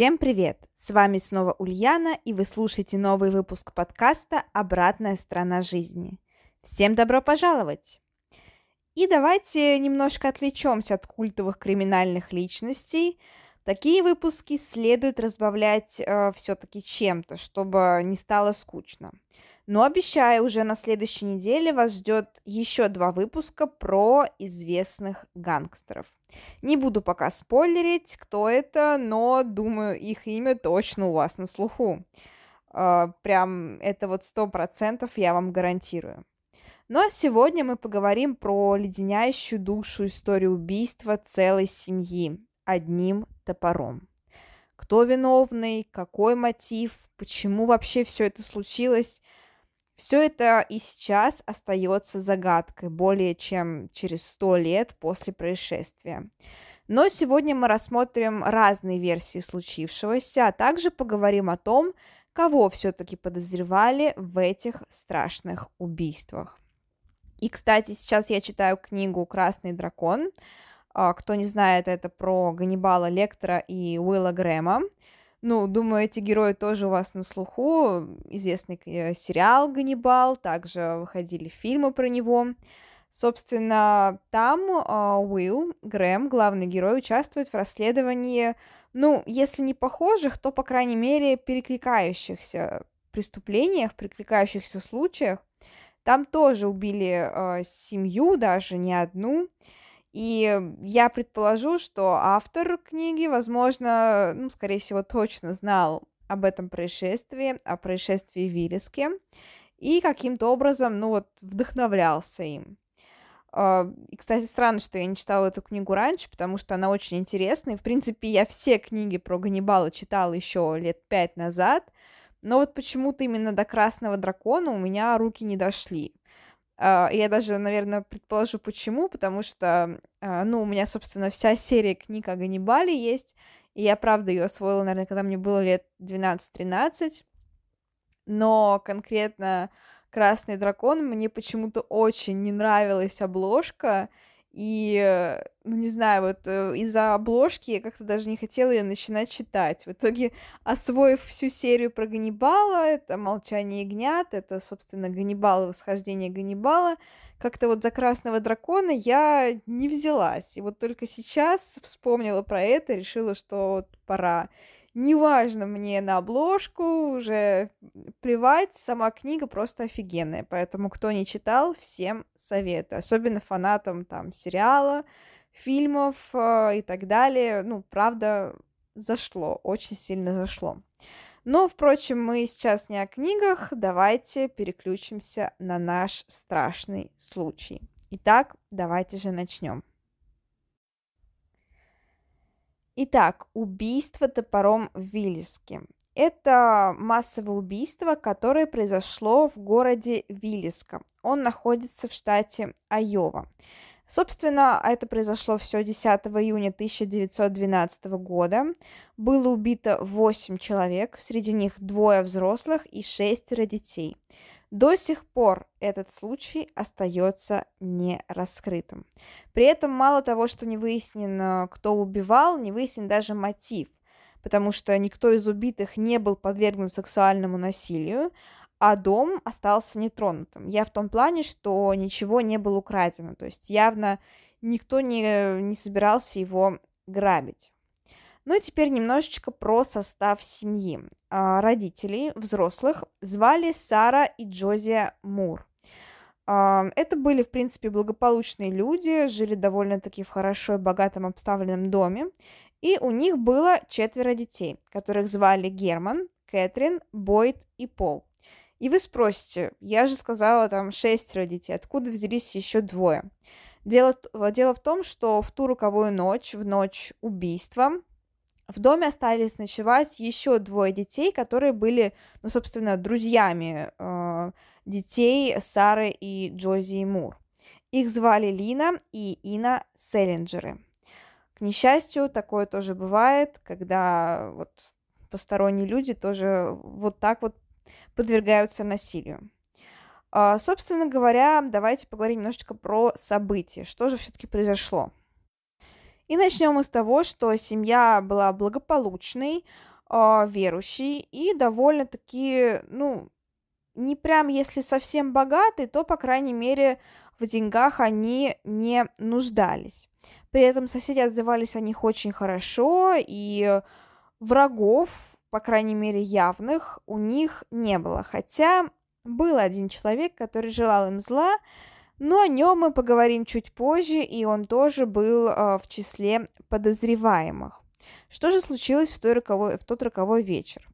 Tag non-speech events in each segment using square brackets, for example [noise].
Всем привет! С вами снова Ульяна, и вы слушаете новый выпуск подкаста «Обратная сторона жизни». Всем добро пожаловать! И давайте немножко отвлечемся от культовых криминальных личностей. Такие выпуски следует разбавлять э, все-таки чем-то, чтобы не стало скучно. Но обещаю, уже на следующей неделе вас ждет еще два выпуска про известных гангстеров. Не буду пока спойлерить, кто это, но думаю, их имя точно у вас на слуху. Uh, прям это вот сто процентов я вам гарантирую. Ну а сегодня мы поговорим про леденящую душу историю убийства целой семьи одним топором. Кто виновный, какой мотив, почему вообще все это случилось – все это и сейчас остается загадкой более чем через сто лет после происшествия. Но сегодня мы рассмотрим разные версии случившегося, а также поговорим о том, кого все-таки подозревали в этих страшных убийствах. И, кстати, сейчас я читаю книгу «Красный дракон». А, кто не знает, это про Ганнибала Лектора и Уилла Грэма. Ну, думаю, эти герои тоже у вас на слуху. Известный э, сериал «Ганнибал», также выходили фильмы про него. Собственно, там э, Уилл Грэм, главный герой, участвует в расследовании, ну, если не похожих, то, по крайней мере, перекликающихся преступлениях, перекликающихся случаях. Там тоже убили э, семью, даже не одну. И я предположу, что автор книги, возможно, ну, скорее всего, точно знал об этом происшествии, о происшествии в Виллиске, и каким-то образом, ну вот, вдохновлялся им. А, и, кстати, странно, что я не читала эту книгу раньше, потому что она очень интересная. В принципе, я все книги про Ганнибала читала еще лет пять назад, но вот почему-то именно до Красного Дракона у меня руки не дошли. А, я даже, наверное, предположу, почему, потому что, а, ну, у меня, собственно, вся серия книг о Ганнибале есть, и я, правда, ее освоила, наверное, когда мне было лет 12-13, но конкретно «Красный дракон» мне почему-то очень не нравилась обложка, и, э, ну, не знаю, вот э, из-за обложки я как-то даже не хотела ее начинать читать. В итоге, освоив всю серию про Ганнибала, это «Молчание ягнят», это, собственно, Ганнибал восхождение Ганнибала, как-то вот за «Красного дракона» я не взялась. И вот только сейчас вспомнила про это, решила, что вот пора неважно мне на обложку, уже плевать, сама книга просто офигенная, поэтому кто не читал, всем советую, особенно фанатам там сериала, фильмов э, и так далее, ну, правда, зашло, очень сильно зашло. Но, впрочем, мы сейчас не о книгах, давайте переключимся на наш страшный случай. Итак, давайте же начнем. Итак, убийство топором в Виллиске. Это массовое убийство, которое произошло в городе Виллиска. Он находится в штате Айова. Собственно, это произошло все 10 июня 1912 года. Было убито 8 человек, среди них двое взрослых и шестеро детей. До сих пор этот случай остается не раскрытым. При этом мало того, что не выяснено, кто убивал, не выяснен даже мотив, потому что никто из убитых не был подвергнут сексуальному насилию, а дом остался нетронутым. Я в том плане, что ничего не было украдено, то есть явно никто не, не собирался его грабить. Ну и теперь немножечко про состав семьи. А, родителей, взрослых, звали Сара и Джозия Мур. А, это были, в принципе, благополучные люди, жили довольно-таки в хорошо и богатом обставленном доме, и у них было четверо детей, которых звали Герман, Кэтрин, Бойд и Пол. И вы спросите, я же сказала там шестеро детей, откуда взялись еще двое? Дело, дело в том, что в ту роковую ночь, в ночь убийства, В доме остались ночевать еще двое детей, которые были, ну, собственно, друзьями э, детей Сары и Джози Мур. Их звали Лина и Ина Селлинджеры. К несчастью, такое тоже бывает, когда вот посторонние люди тоже вот так вот подвергаются насилию. А, собственно говоря, давайте поговорим немножечко про события. Что же все-таки произошло? И начнем мы с того, что семья была благополучной, э, верующей и довольно-таки, ну, не прям если совсем богатой, то, по крайней мере, в деньгах они не нуждались. При этом соседи отзывались о них очень хорошо, и врагов, по крайней мере, явных, у них не было. Хотя был один человек, который желал им зла, но о нем мы поговорим чуть позже, и он тоже был э, в числе подозреваемых. Что же случилось в, той роковой, в тот роковой вечер?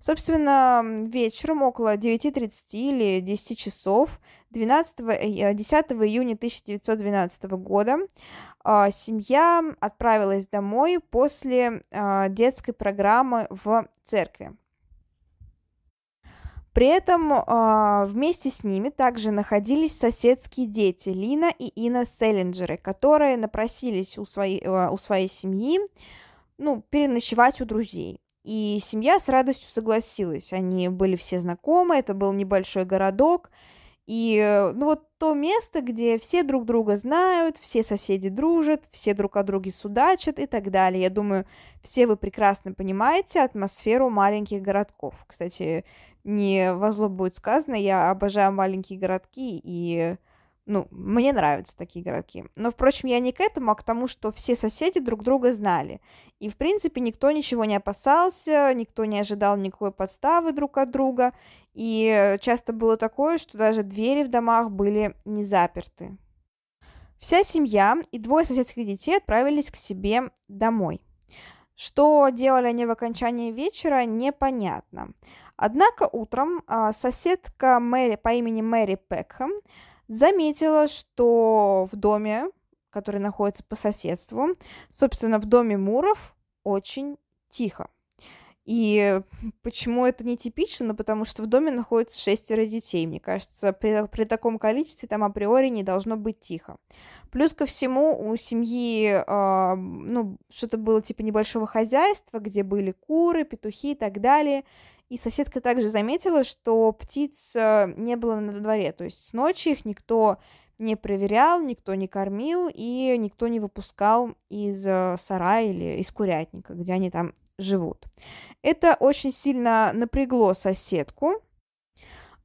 Собственно, вечером около 9.30 или 10 часов 12, 10 э, июня 1912 года э, семья отправилась домой после э, детской программы в церкви. При этом э, вместе с ними также находились соседские дети Лина и Ина Селлинджеры, которые напросились у своей, э, у своей семьи ну, переночевать у друзей. И семья с радостью согласилась. Они были все знакомы, это был небольшой городок. И ну вот то место, где все друг друга знают, все соседи дружат, все друг о друге судачат и так далее. Я думаю, все вы прекрасно понимаете атмосферу маленьких городков. Кстати, не во зло будет сказано, я обожаю маленькие городки, и, ну, мне нравятся такие городки. Но, впрочем, я не к этому, а к тому, что все соседи друг друга знали. И, в принципе, никто ничего не опасался, никто не ожидал никакой подставы друг от друга. И часто было такое, что даже двери в домах были не заперты. Вся семья и двое соседских детей отправились к себе домой. Что делали они в окончании вечера, непонятно. Однако утром а, соседка Мэри по имени Мэри Пекхэм заметила, что в доме, который находится по соседству, собственно, в доме Муров очень тихо. И почему это нетипично? Ну, потому что в доме находится шестеро детей. Мне кажется, при, при таком количестве там априори не должно быть тихо. Плюс ко всему у семьи, э, ну, что-то было типа небольшого хозяйства, где были куры, петухи и так далее. И соседка также заметила, что птиц э, не было на дворе, то есть с ночи их никто не проверял, никто не кормил и никто не выпускал из э, сарая или из курятника, где они там живут. Это очень сильно напрягло соседку.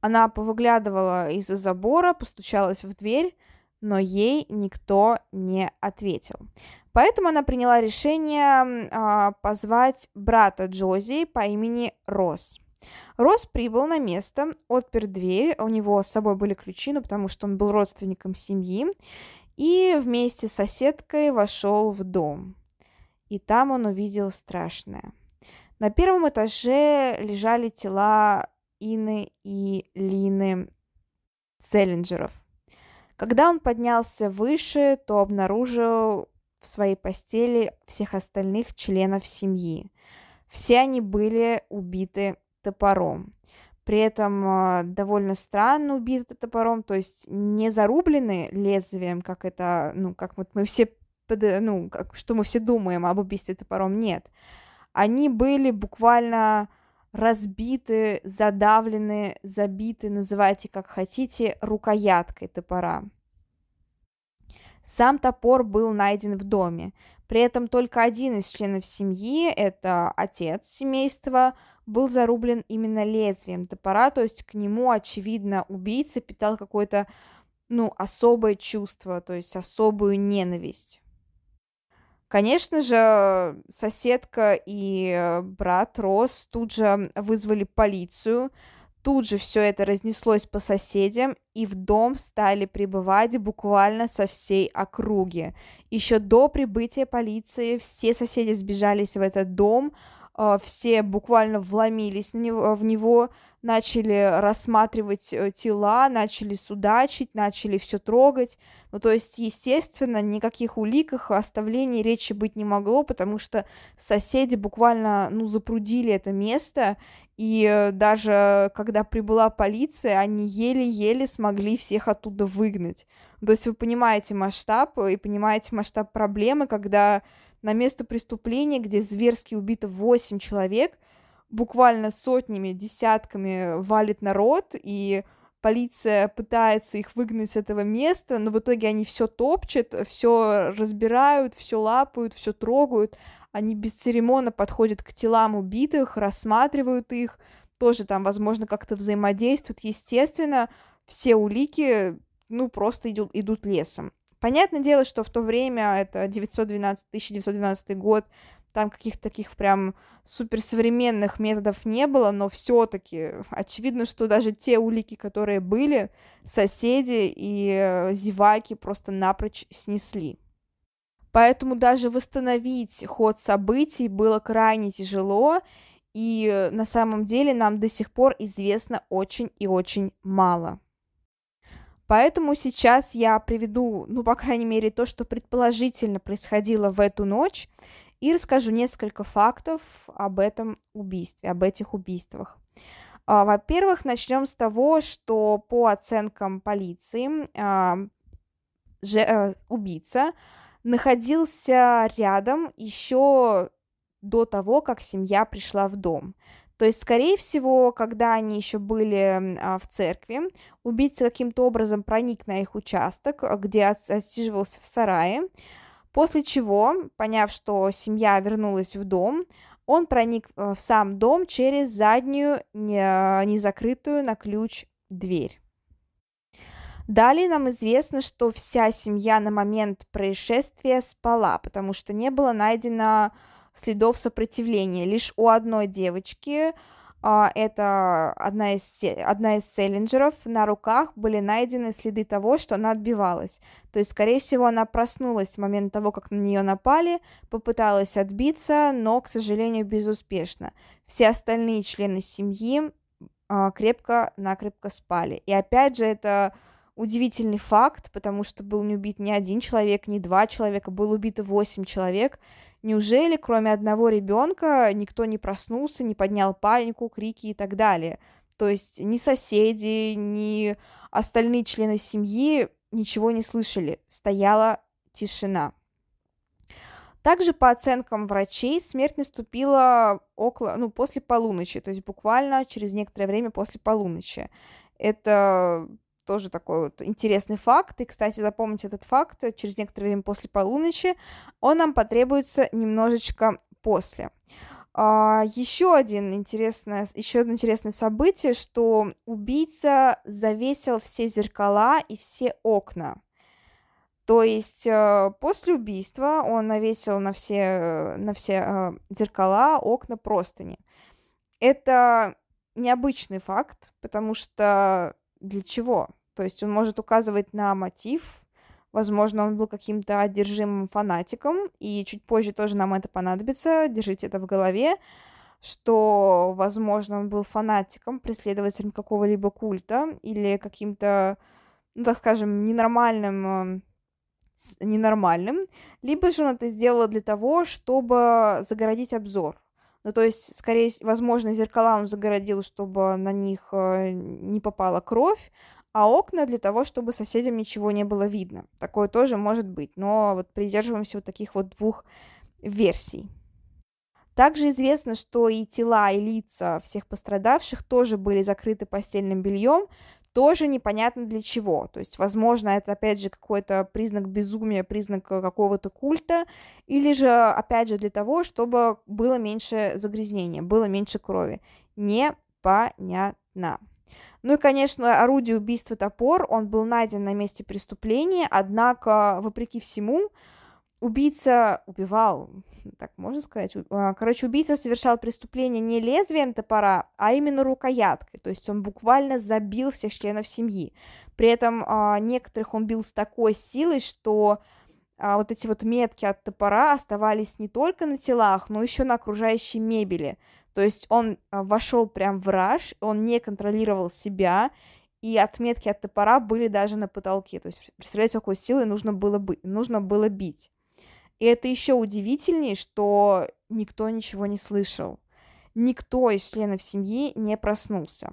Она повыглядывала из-за забора, постучалась в дверь, но ей никто не ответил. Поэтому она приняла решение а, позвать брата Джози по имени Росс. Росс прибыл на место, отпер дверь, у него с собой были ключи, ну, потому что он был родственником семьи, и вместе с соседкой вошел в дом. И там он увидел страшное. На первом этаже лежали тела Ины и Лины Селлинджеров. Когда он поднялся выше, то обнаружил в своей постели всех остальных членов семьи. Все они были убиты топором. При этом э, довольно странно убиты топором, то есть не зарублены лезвием, как это, ну, как вот мы все, ну, как, что мы все думаем об убийстве топором, нет. Они были буквально разбиты, задавлены, забиты, называйте как хотите, рукояткой топора. Сам топор был найден в доме. При этом только один из членов семьи, это отец семейства, был зарублен именно лезвием топора, то есть к нему, очевидно, убийца питал какое-то, ну, особое чувство, то есть особую ненависть. Конечно же, соседка и брат Рос тут же вызвали полицию, Тут же все это разнеслось по соседям, и в дом стали прибывать буквально со всей округи. Еще до прибытия полиции все соседи сбежались в этот дом, э, все буквально вломились на него, в него, начали рассматривать э, тела, начали судачить, начали все трогать. Ну, то есть, естественно, никаких уликах оставлений речи быть не могло, потому что соседи буквально, ну, запрудили это место, и э, даже когда прибыла полиция, они еле-еле смогли всех оттуда выгнать. То есть вы понимаете масштаб и понимаете масштаб проблемы, когда на место преступления, где зверски убито 8 человек, буквально сотнями, десятками валит народ, и полиция пытается их выгнать с этого места, но в итоге они все топчут, все разбирают, все лапают, все трогают, они бесцеремонно подходят к телам убитых, рассматривают их, тоже там, возможно, как-то взаимодействуют. Естественно, все улики, ну, просто идут, идут лесом. Понятное дело, что в то время, это 912, 1912 год, там каких-то таких прям суперсовременных методов не было, но все-таки очевидно, что даже те улики, которые были, соседи и э, зеваки просто напрочь снесли. Поэтому даже восстановить ход событий было крайне тяжело, и э, на самом деле нам до сих пор известно очень и очень мало. Поэтому сейчас я приведу, ну, по крайней мере, то, что предположительно происходило в эту ночь, и расскажу несколько фактов об этом убийстве, об этих убийствах. А, во-первых, начнем с того, что по оценкам полиции а, э, убийца находился рядом еще до того, как семья пришла в дом. То есть, скорее всего, когда они еще были а, в церкви, убийца каким-то образом проник на их участок, где отсиживался в сарае, После чего, поняв, что семья вернулась в дом, он проник э, в сам дом через заднюю, незакрытую на ключ дверь. Далее нам известно, что вся семья на момент происшествия спала, потому что не было найдено следов сопротивления. Лишь у одной девочки а, это одна из, одна из селлинджеров, на руках были найдены следы того, что она отбивалась. То есть, скорее всего, она проснулась в момент того, как на нее напали, попыталась отбиться, но, к сожалению, безуспешно. Все остальные члены семьи а, крепко-накрепко спали. И опять же, это удивительный факт, потому что был не убит ни один человек, ни два человека, было убито восемь человек, Неужели, кроме одного ребенка, никто не проснулся, не поднял панику, крики и так далее? То есть ни соседи, ни остальные члены семьи ничего не слышали. Стояла тишина. Также по оценкам врачей смерть наступила около, ну, после полуночи, то есть буквально через некоторое время после полуночи. Это тоже такой вот интересный факт. И, кстати, запомните этот факт через некоторое время после полуночи. Он нам потребуется немножечко после. А, еще один интересное, еще одно интересное событие, что убийца завесил все зеркала и все окна. То есть э, после убийства он навесил на все, на все э, зеркала, окна, простыни. Это необычный факт, потому что для чего? То есть он может указывать на мотив, возможно, он был каким-то одержимым фанатиком, и чуть позже тоже нам это понадобится, держите это в голове, что, возможно, он был фанатиком, преследователем какого-либо культа или каким-то, ну, так скажем, ненормальным ненормальным, либо же он это сделал для того, чтобы загородить обзор. Ну, то есть, скорее, возможно, зеркала он загородил, чтобы на них э, не попала кровь, а окна для того, чтобы соседям ничего не было видно. Такое тоже может быть, но вот придерживаемся вот таких вот двух версий. Также известно, что и тела, и лица всех пострадавших тоже были закрыты постельным бельем, тоже непонятно для чего. То есть, возможно, это, опять же, какой-то признак безумия, признак какого-то культа, или же, опять же, для того, чтобы было меньше загрязнения, было меньше крови. Непонятно. Ну и, конечно, орудие убийства топор, он был найден на месте преступления, однако, вопреки всему, убийца убивал, так можно сказать, а, короче, убийца совершал преступление не лезвием топора, а именно рукояткой, то есть он буквально забил всех членов семьи. При этом а, некоторых он бил с такой силой, что а, вот эти вот метки от топора оставались не только на телах, но еще на окружающей мебели. То есть он вошел прям в раж, он не контролировал себя, и отметки от топора были даже на потолке. То есть, представляете, какой силой нужно было, бы, нужно было бить. И это еще удивительнее, что никто ничего не слышал. Никто из членов семьи не проснулся.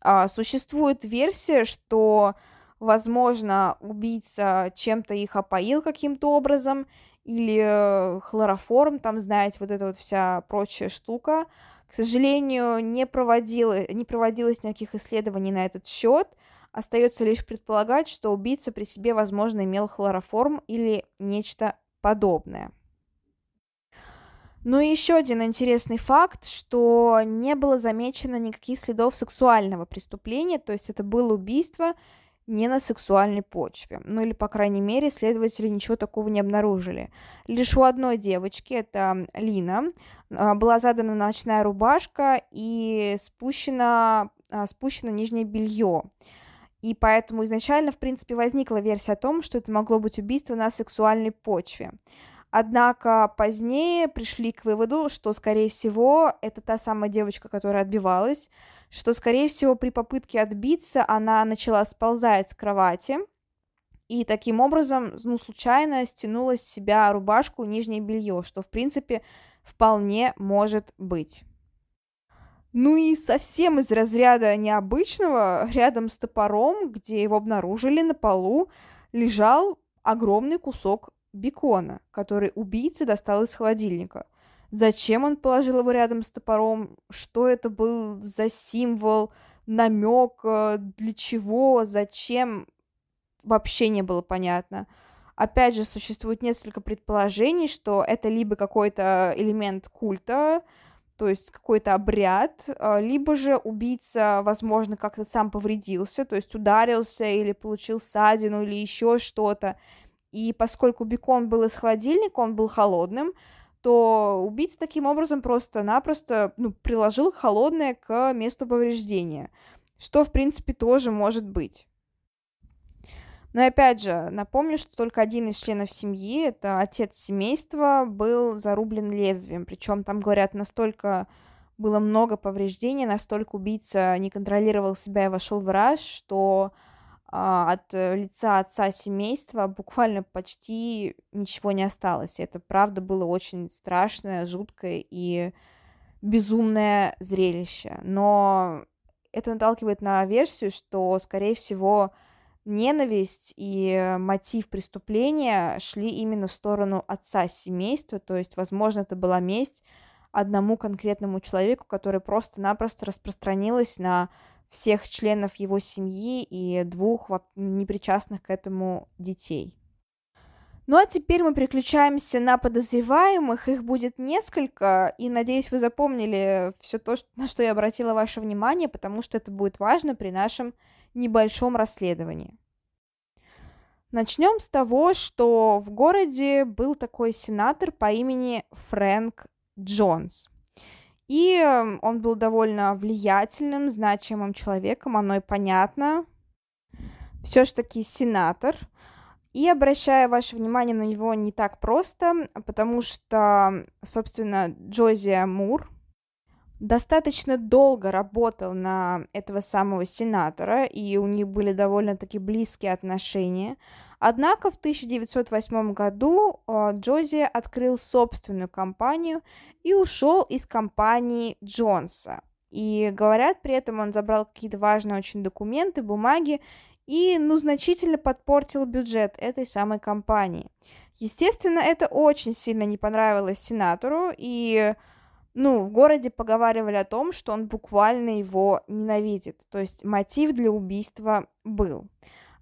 А, существует версия, что, возможно, убийца чем-то их опоил каким-то образом, или хлороформ, там, знаете, вот эта вот вся прочая штука. К сожалению, не, проводила, не проводилось никаких исследований на этот счет. Остается лишь предполагать, что убийца при себе, возможно, имел хлороформ или нечто подобное. Ну и еще один интересный факт, что не было замечено никаких следов сексуального преступления, то есть это было убийство не на сексуальной почве. Ну или, по крайней мере, следователи ничего такого не обнаружили. Лишь у одной девочки, это Лина, а, была задана ночная рубашка и спущено, а, спущено нижнее белье. И поэтому изначально, в принципе, возникла версия о том, что это могло быть убийство на сексуальной почве. Однако позднее пришли к выводу, что, скорее всего, это та самая девочка, которая отбивалась, что, скорее всего, при попытке отбиться она начала сползать с кровати, и таким образом, ну, случайно стянула с себя рубашку, нижнее белье, что, в принципе, вполне может быть. Ну и совсем из разряда необычного, рядом с топором, где его обнаружили на полу, лежал огромный кусок бекона, который убийца достал из холодильника. Зачем он положил его рядом с топором? Что это был за символ, намек, э, для чего, зачем? Вообще не было понятно. Опять же, существует несколько предположений, что это либо какой-то элемент культа, то есть какой-то обряд, э, либо же убийца, возможно, как-то сам повредился, то есть ударился или получил ссадину или еще что-то, и поскольку бекон был из холодильника, он был холодным, то убийца таким образом просто-напросто ну, приложил холодное к месту повреждения, что, в принципе, тоже может быть. Но опять же, напомню, что только один из членов семьи, это отец семейства, был зарублен лезвием. Причем там, говорят, настолько было много повреждений, настолько убийца не контролировал себя и вошел в раж, что а, от э, лица отца семейства буквально почти ничего не осталось. Это, правда, было очень страшное, жуткое и безумное зрелище. Но это наталкивает на версию, что, скорее всего, ненависть и мотив преступления шли именно в сторону отца семейства, то есть, возможно, это была месть одному конкретному человеку, который просто-напросто распространилась на всех членов его семьи и двух непричастных к этому детей. Ну а теперь мы переключаемся на подозреваемых. Их будет несколько, и надеюсь, вы запомнили все то, на что я обратила ваше внимание, потому что это будет важно при нашем небольшом расследовании. Начнем с того, что в городе был такой сенатор по имени Фрэнк Джонс. И эм, он был довольно влиятельным, значимым человеком, оно и понятно. Все ж таки сенатор. И обращаю ваше внимание на него не так просто, потому что, собственно, Джозия Мур достаточно долго работал на этого самого сенатора, и у них были довольно-таки близкие отношения. Однако в 1908 году а, Джози открыл собственную компанию и ушел из компании Джонса. И говорят, при этом он забрал какие-то важные очень документы, бумаги и, ну, значительно подпортил бюджет этой самой компании. Естественно, это очень сильно не понравилось сенатору, и, ну, в городе поговаривали о том, что он буквально его ненавидит, то есть мотив для убийства был.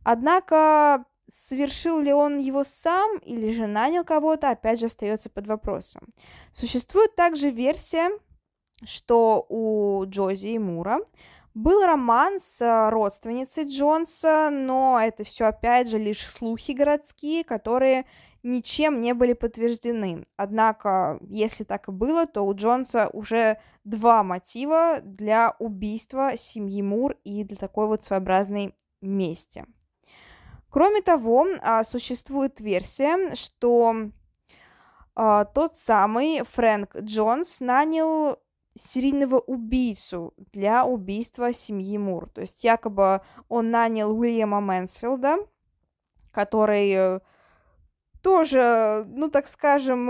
Однако совершил ли он его сам или же нанял кого-то, опять же, остается под вопросом. Существует также версия, что у Джози и Мура был роман с э, родственницей Джонса, но это все опять же лишь слухи городские, которые ничем не были подтверждены. Однако, если так и было, то у Джонса уже два мотива для убийства семьи Мур и для такой вот своеобразной мести. Кроме того, а, существует версия, что а, тот самый Фрэнк Джонс нанял серийного убийцу для убийства семьи Мур. То есть якобы он нанял Уильяма Мэнсфилда, который э, тоже, ну так скажем,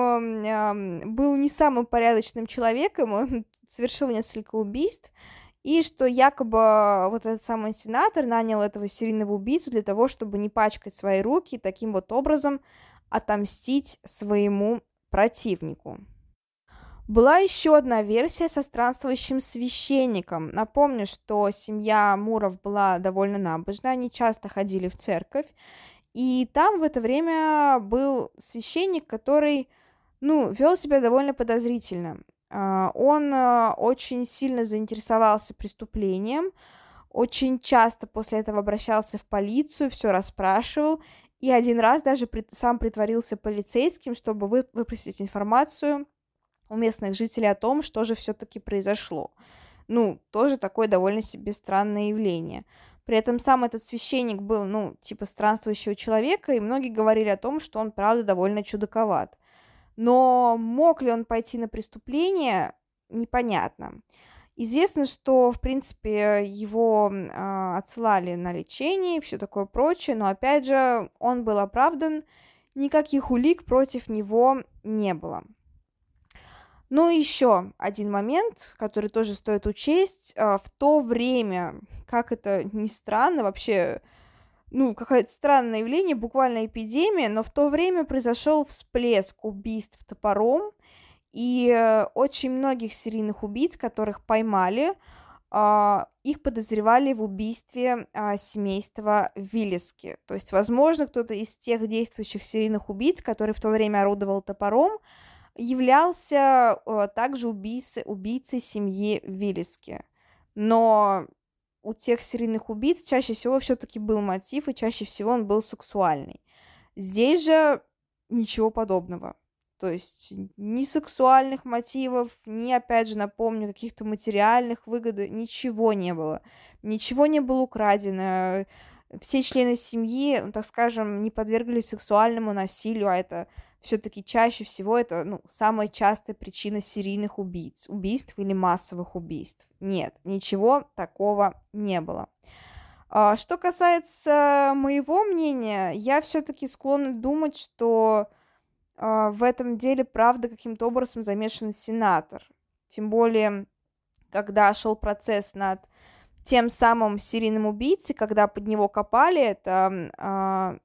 был не самым порядочным человеком, он [laughs] совершил несколько убийств, и что якобы вот этот самый сенатор нанял этого серийного убийцу для того, чтобы не пачкать свои руки, таким вот образом отомстить своему противнику. Была еще одна версия со странствующим священником. Напомню, что семья Муров была довольно набожна, они часто ходили в церковь, и там в это время был священник, который, ну, вел себя довольно подозрительно. А, он а, очень сильно заинтересовался преступлением, очень часто после этого обращался в полицию, все расспрашивал, и один раз даже сам притворился полицейским, чтобы выпросить информацию у местных жителей о том, что же все-таки произошло. Ну, тоже такое довольно себе странное явление. При этом сам этот священник был, ну, типа странствующего человека, и многие говорили о том, что он, правда, довольно чудаковат. Но мог ли он пойти на преступление, непонятно. Известно, что, в принципе, его э, отсылали на лечение и все такое прочее, но, опять же, он был оправдан, никаких улик против него не было. Ну и еще один момент, который тоже стоит учесть. А, в то время, как это ни странно, вообще, ну, какое-то странное явление, буквально эпидемия, но в то время произошел всплеск убийств топором, и э, очень многих серийных убийц, которых поймали, а, их подозревали в убийстве а, семейства Виллиски. То есть, возможно, кто-то из тех действующих серийных убийц, который в то время орудовал топором, являлся э, также убийцей, убийцей семьи Виллиски. Но у тех серийных убийц чаще всего все-таки был мотив, и чаще всего он был сексуальный. Здесь же ничего подобного. То есть ни сексуальных мотивов, ни, опять же, напомню, каких-то материальных выгод, ничего не было. Ничего не было украдено. Все члены семьи, ну, так скажем, не подверглись сексуальному насилию, а это все-таки чаще всего это ну, самая частая причина серийных убийц, убийств или массовых убийств. Нет, ничего такого не было. А, что касается моего мнения, я все-таки склонна думать, что а, в этом деле, правда, каким-то образом замешан сенатор. Тем более, когда шел процесс над тем самым серийным убийцей, когда под него копали, это а,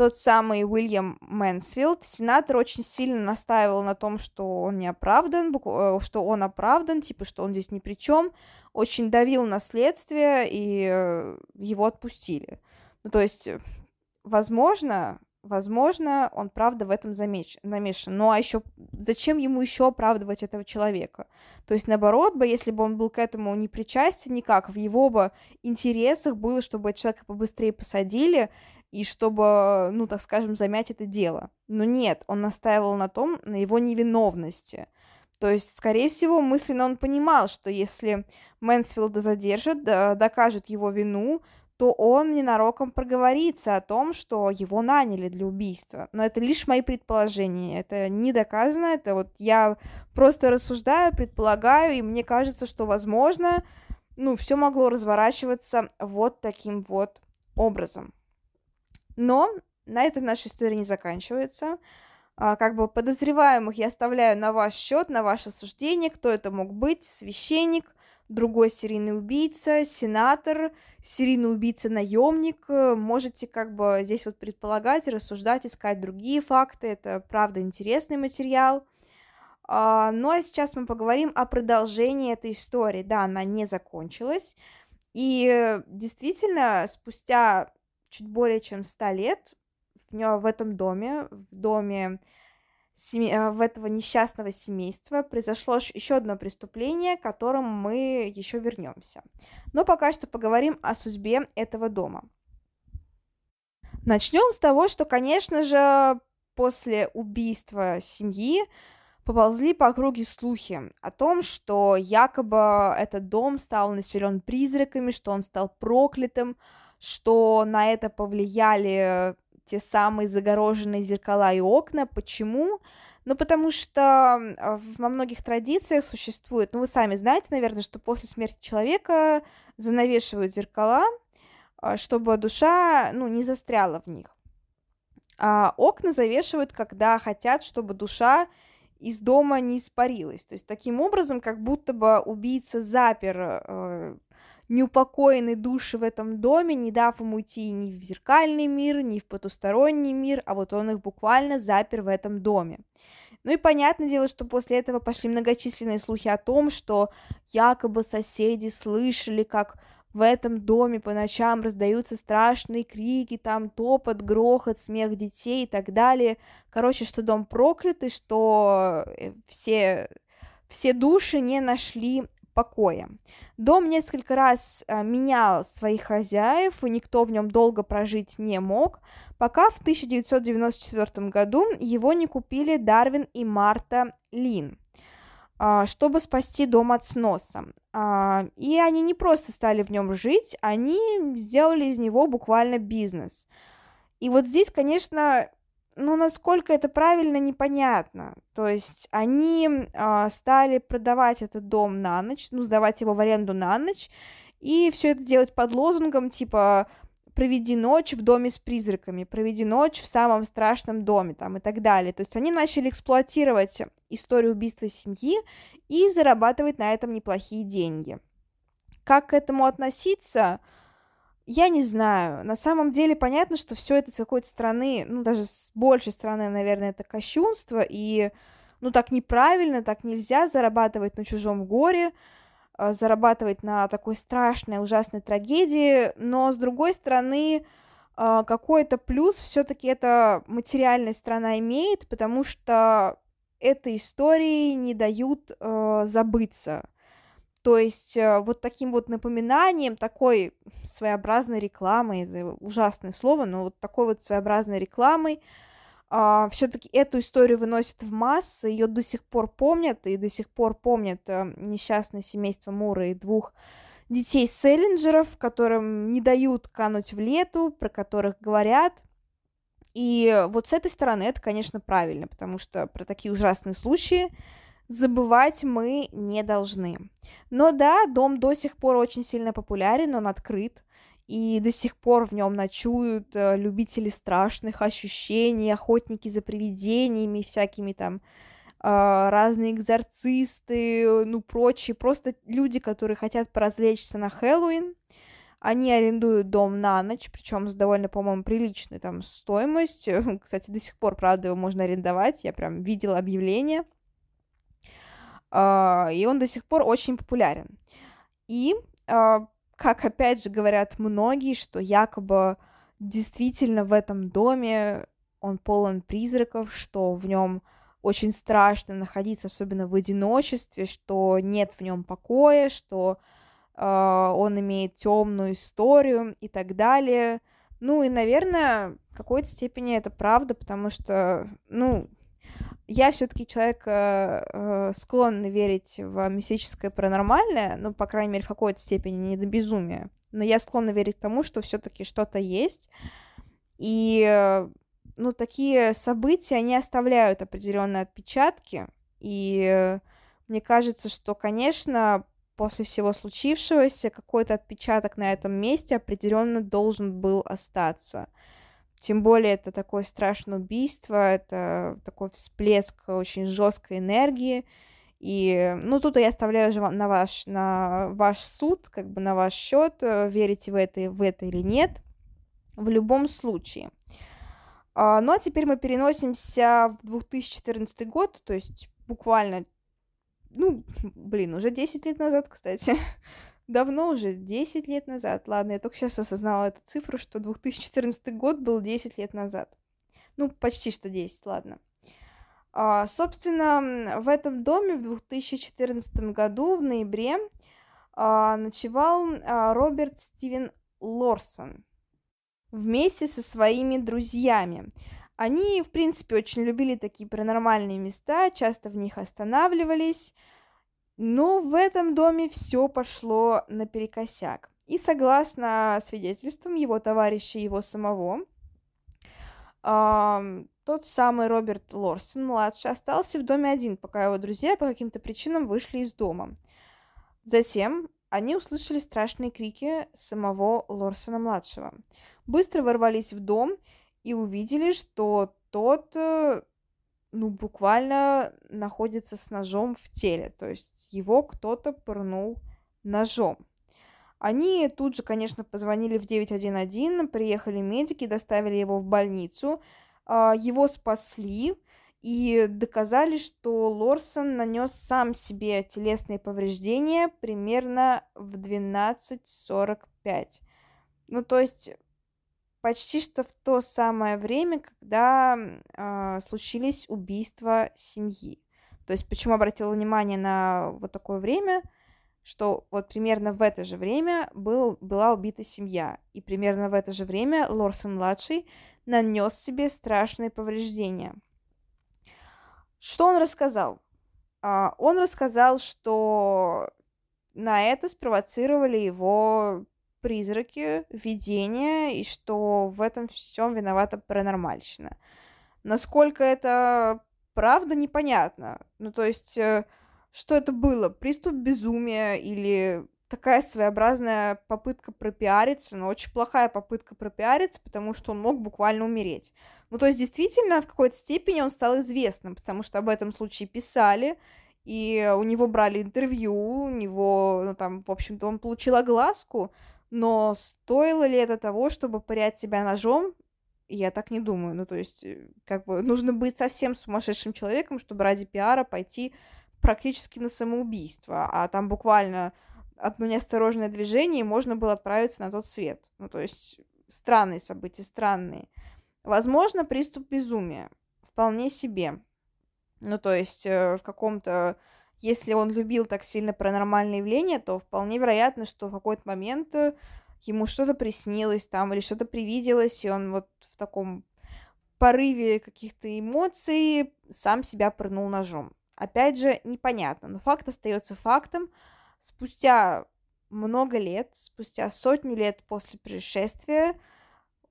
тот самый Уильям Мэнсфилд, сенатор очень сильно настаивал на том, что он не оправдан, э, что он оправдан, типа, что он здесь ни при чем, очень давил на следствие, и э, его отпустили. Ну, то есть, возможно, возможно, он правда в этом замеч... намешан. Ну, а еще зачем ему еще оправдывать этого человека? То есть, наоборот бы, если бы он был к этому не причастен никак, в его бы интересах было, чтобы человека побыстрее посадили, и чтобы, ну, так скажем, замять это дело. Но нет, он настаивал на том, на его невиновности. То есть, скорее всего, мысленно он понимал, что если Мэнсфилда задержат, докажет его вину, то он ненароком проговорится о том, что его наняли для убийства. Но это лишь мои предположения, это не доказано, это вот я просто рассуждаю, предполагаю, и мне кажется, что, возможно, ну, все могло разворачиваться вот таким вот образом. Но на этом наша история не заканчивается. А, как бы подозреваемых я оставляю на ваш счет, на ваше суждение, кто это мог быть, священник, другой серийный убийца, сенатор, серийный убийца-наемник. Можете как бы здесь вот предполагать, рассуждать, искать другие факты. Это, правда, интересный материал. А, ну а сейчас мы поговорим о продолжении этой истории. Да, она не закончилась. И действительно, спустя чуть более чем 100 лет в, в этом доме, в доме семи, э, в этого несчастного семейства произошло еще одно преступление, к которому мы еще вернемся. Но пока что поговорим о судьбе этого дома. Начнем с того, что, конечно же, после убийства семьи поползли по округе слухи о том, что якобы этот дом стал населен призраками, что он стал проклятым, что на это повлияли те самые загороженные зеркала и окна. Почему? Ну, потому что во многих традициях существует, ну, вы сами знаете, наверное, что после смерти человека занавешивают зеркала, а, чтобы душа, ну, не застряла в них. А окна завешивают, когда хотят, чтобы душа из дома не испарилась. То есть таким образом, как будто бы убийца запер э, неупокоенные души в этом доме, не дав им уйти ни в зеркальный мир, ни в потусторонний мир, а вот он их буквально запер в этом доме. Ну и понятное дело, что после этого пошли многочисленные слухи о том, что якобы соседи слышали, как в этом доме по ночам раздаются страшные крики, там топот, грохот, смех детей и так далее. Короче, что дом проклятый, что э, все, все души не нашли покоя. Дом несколько раз а, менял своих хозяев, и никто в нем долго прожить не мог, пока в 1994 году его не купили Дарвин и Марта Лин а, чтобы спасти дом от сноса. А, и они не просто стали в нем жить, они сделали из него буквально бизнес. И вот здесь, конечно, ну, насколько это правильно, непонятно. То есть они э, стали продавать этот дом на ночь, ну, сдавать его в аренду на ночь, и все это делать под лозунгом типа проведи ночь в доме с призраками, проведи ночь в самом страшном доме, там, и так далее. То есть они начали эксплуатировать историю убийства семьи и зарабатывать на этом неплохие деньги. Как к этому относиться? Я не знаю. На самом деле понятно, что все это с какой-то стороны, ну, даже с большей стороны, наверное, это кощунство, и, ну, так неправильно, так нельзя зарабатывать на чужом горе, а, зарабатывать на такой страшной, ужасной трагедии, но, с другой стороны, а, какой-то плюс все-таки эта материальная сторона имеет, потому что этой истории не дают э, забыться. То есть э, вот таким вот напоминанием, такой своеобразной рекламой, это ужасное слово, но вот такой вот своеобразной рекламой, а, все-таки эту историю выносят в массы, ее до сих пор помнят, и до сих пор помнят э, несчастное семейство Мура и двух детей Селлинджеров, которым не дают кануть в лету, про которых говорят. И вот с этой стороны это, конечно, правильно, потому что про такие ужасные случаи забывать мы не должны. Но да, дом до сих пор очень сильно популярен, он открыт, и до сих пор в нем ночуют э, любители страшных ощущений, охотники за привидениями, всякими там э, разные экзорцисты, ну, прочие, просто люди, которые хотят поразвлечься на Хэллоуин, они арендуют дом на ночь, причем с довольно, по-моему, приличной там стоимостью. [laughs] Кстати, до сих пор, правда, его можно арендовать. Я прям видела объявление. А, и он до сих пор очень популярен. И, а, как опять же говорят многие, что якобы действительно в этом доме он полон призраков, что в нем очень страшно находиться, особенно в одиночестве, что нет в нем покоя, что э, он имеет темную историю и так далее. Ну и, наверное, в какой-то степени это правда, потому что, ну, я все-таки человек э, э, склонный верить в мистическое паранормальное, ну, по крайней мере, в какой-то степени, не до безумия. Но я склонна верить тому, что все-таки что-то есть. И, э, ну, такие события, они оставляют определенные отпечатки. И э, мне кажется, что, конечно, после всего случившегося какой-то отпечаток на этом месте определенно должен был остаться. Тем более это такое страшное убийство, это такой всплеск очень жесткой энергии. И, ну, тут я оставляю же на ваш, на ваш суд, как бы на ваш счет, э, верите вы это, в это или нет. В любом случае. А, ну, а теперь мы переносимся в 2014 год, то есть буквально, ну, блин, уже 10 лет назад, кстати. [laughs] давно уже, 10 лет назад. Ладно, я только сейчас осознала эту цифру, что 2014 год был 10 лет назад. Ну, почти что 10, ладно. А, собственно, в этом доме в 2014 году, в ноябре, а, ночевал а, Роберт Стивен Лорсон вместе со своими друзьями. Они, в принципе, очень любили такие паранормальные места, часто в них останавливались, но в этом доме все пошло наперекосяк. И согласно свидетельствам его товарища его самого, э, тот самый Роберт Лорсон, младший, остался в доме один, пока его друзья по каким-то причинам вышли из дома. Затем они услышали страшные крики самого Лорсона-младшего. Быстро ворвались в дом и увидели, что тот, э, ну, буквально находится с ножом в теле. То есть его кто-то пырнул ножом. Они тут же, конечно, позвонили в 911, приехали медики, доставили его в больницу, а, его спасли и доказали, что Лорсон нанес сам себе телесные повреждения примерно в 12.45. Ну, то есть почти что в то самое время, когда э, случились убийства семьи. То есть почему обратила внимание на вот такое время – что вот примерно в это же время был, была убита семья, и примерно в это же время Лорсон-младший нанес себе страшные повреждения. Что он рассказал? А, он рассказал, что на это спровоцировали его призраки, видения, и что в этом всем виновата паранормальщина. Насколько это правда, непонятно. Ну, то есть э, что это было? Приступ безумия или такая своеобразная попытка пропиариться, но очень плохая попытка пропиариться, потому что он мог буквально умереть. Ну, то есть, действительно, в какой-то степени он стал известным, потому что об этом случае писали, и у него брали интервью, у него, ну, там, в общем-то, он получил огласку, но стоило ли это того, чтобы пырять себя ножом? Я так не думаю. Ну, то есть, э, как бы, нужно быть совсем сумасшедшим человеком, чтобы ради пиара пойти практически на самоубийство, а там буквально одно неосторожное движение, и можно было отправиться на тот свет. Ну, то есть странные события, странные. Возможно, приступ безумия. Вполне себе. Ну, то есть э, в каком-то... Если он любил так сильно паранормальные явления, то вполне вероятно, что в какой-то момент э, ему что-то приснилось там или что-то привиделось, и он вот в таком порыве каких-то эмоций сам себя прыгнул ножом. Опять же, непонятно, но факт остается фактом. Спустя много лет, спустя сотню лет после происшествия,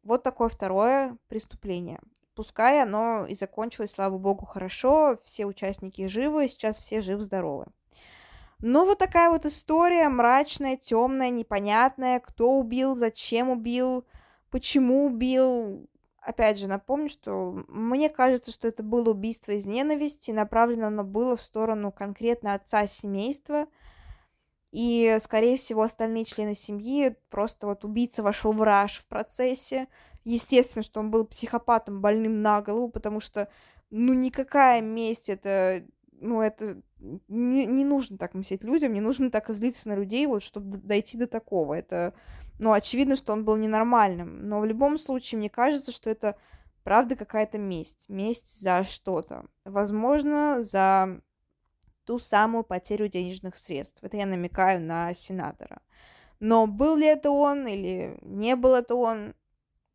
вот такое второе преступление. Пускай оно и закончилось, слава богу, хорошо, все участники живы, сейчас все живы-здоровы. Но вот такая вот история мрачная, темная, непонятная, кто убил, зачем убил, почему убил, опять же, напомню, что мне кажется, что это было убийство из ненависти, направлено оно было в сторону конкретно отца семейства, и, скорее всего, остальные члены семьи просто вот убийца вошел в раж в процессе. Естественно, что он был психопатом, больным на голову, потому что, ну, никакая месть это, ну, это не, не нужно так мстить людям, не нужно так злиться на людей, вот, чтобы дойти до такого. Это ну, очевидно, что он был ненормальным. Но в любом случае, мне кажется, что это правда какая-то месть. Месть за что-то. Возможно, за ту самую потерю денежных средств. Это я намекаю на сенатора. Но был ли это он или не был это он,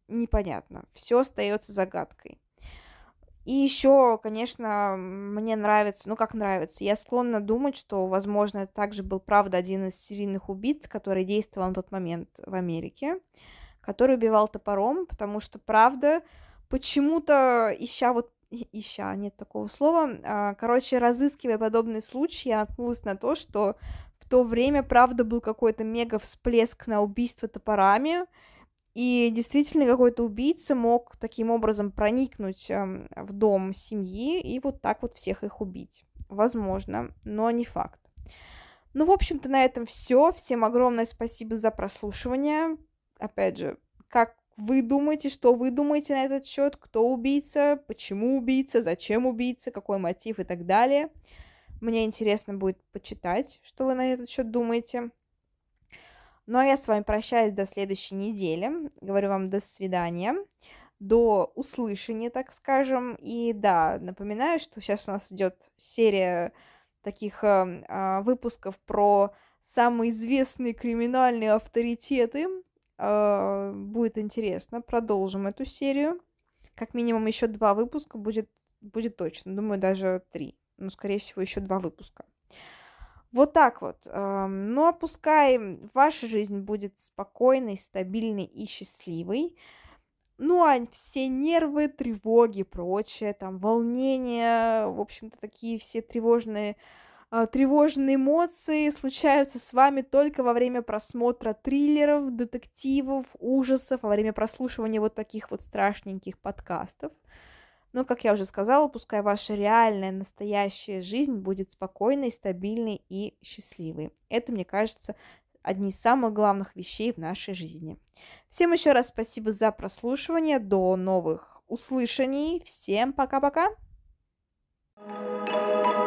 непонятно. Все остается загадкой. И еще, конечно, мне нравится, ну как нравится, я склонна думать, что, возможно, это также был, правда, один из серийных убийц, который действовал на тот момент в Америке, который убивал топором, потому что, правда, почему-то, ища вот ища, нет такого слова, а, короче, разыскивая подобные случаи, я наткнулась на то, что в то время, правда, был какой-то мега всплеск на убийство топорами, и действительно какой-то убийца мог таким образом проникнуть э, в дом семьи и вот так вот всех их убить. Возможно, но не факт. Ну, в общем-то, на этом все. Всем огромное спасибо за прослушивание. Опять же, как вы думаете, что вы думаете на этот счет? Кто убийца? Почему убийца? Зачем убийца? Какой мотив и так далее? Мне интересно будет почитать, что вы на этот счет думаете. Ну а я с вами прощаюсь до следующей недели. Говорю вам до свидания. До услышания, так скажем. И да, напоминаю, что сейчас у нас идет серия таких э, выпусков про самые известные криминальные авторитеты. Э, будет интересно. Продолжим эту серию. Как минимум еще два выпуска будет, будет точно. Думаю, даже три. Ну, скорее всего, еще два выпуска. Вот так вот. Но пускай ваша жизнь будет спокойной, стабильной и счастливой. Ну, а все нервы, тревоги, прочее, там, волнения, в общем-то, такие все тревожные, э, тревожные эмоции случаются с вами только во время просмотра триллеров, детективов, ужасов, во время прослушивания вот таких вот страшненьких подкастов. Но, как я уже сказала, пускай ваша реальная, настоящая жизнь будет спокойной, стабильной и счастливой. Это, мне кажется, одни из самых главных вещей в нашей жизни. Всем еще раз спасибо за прослушивание. До новых услышаний. Всем пока-пока. thank you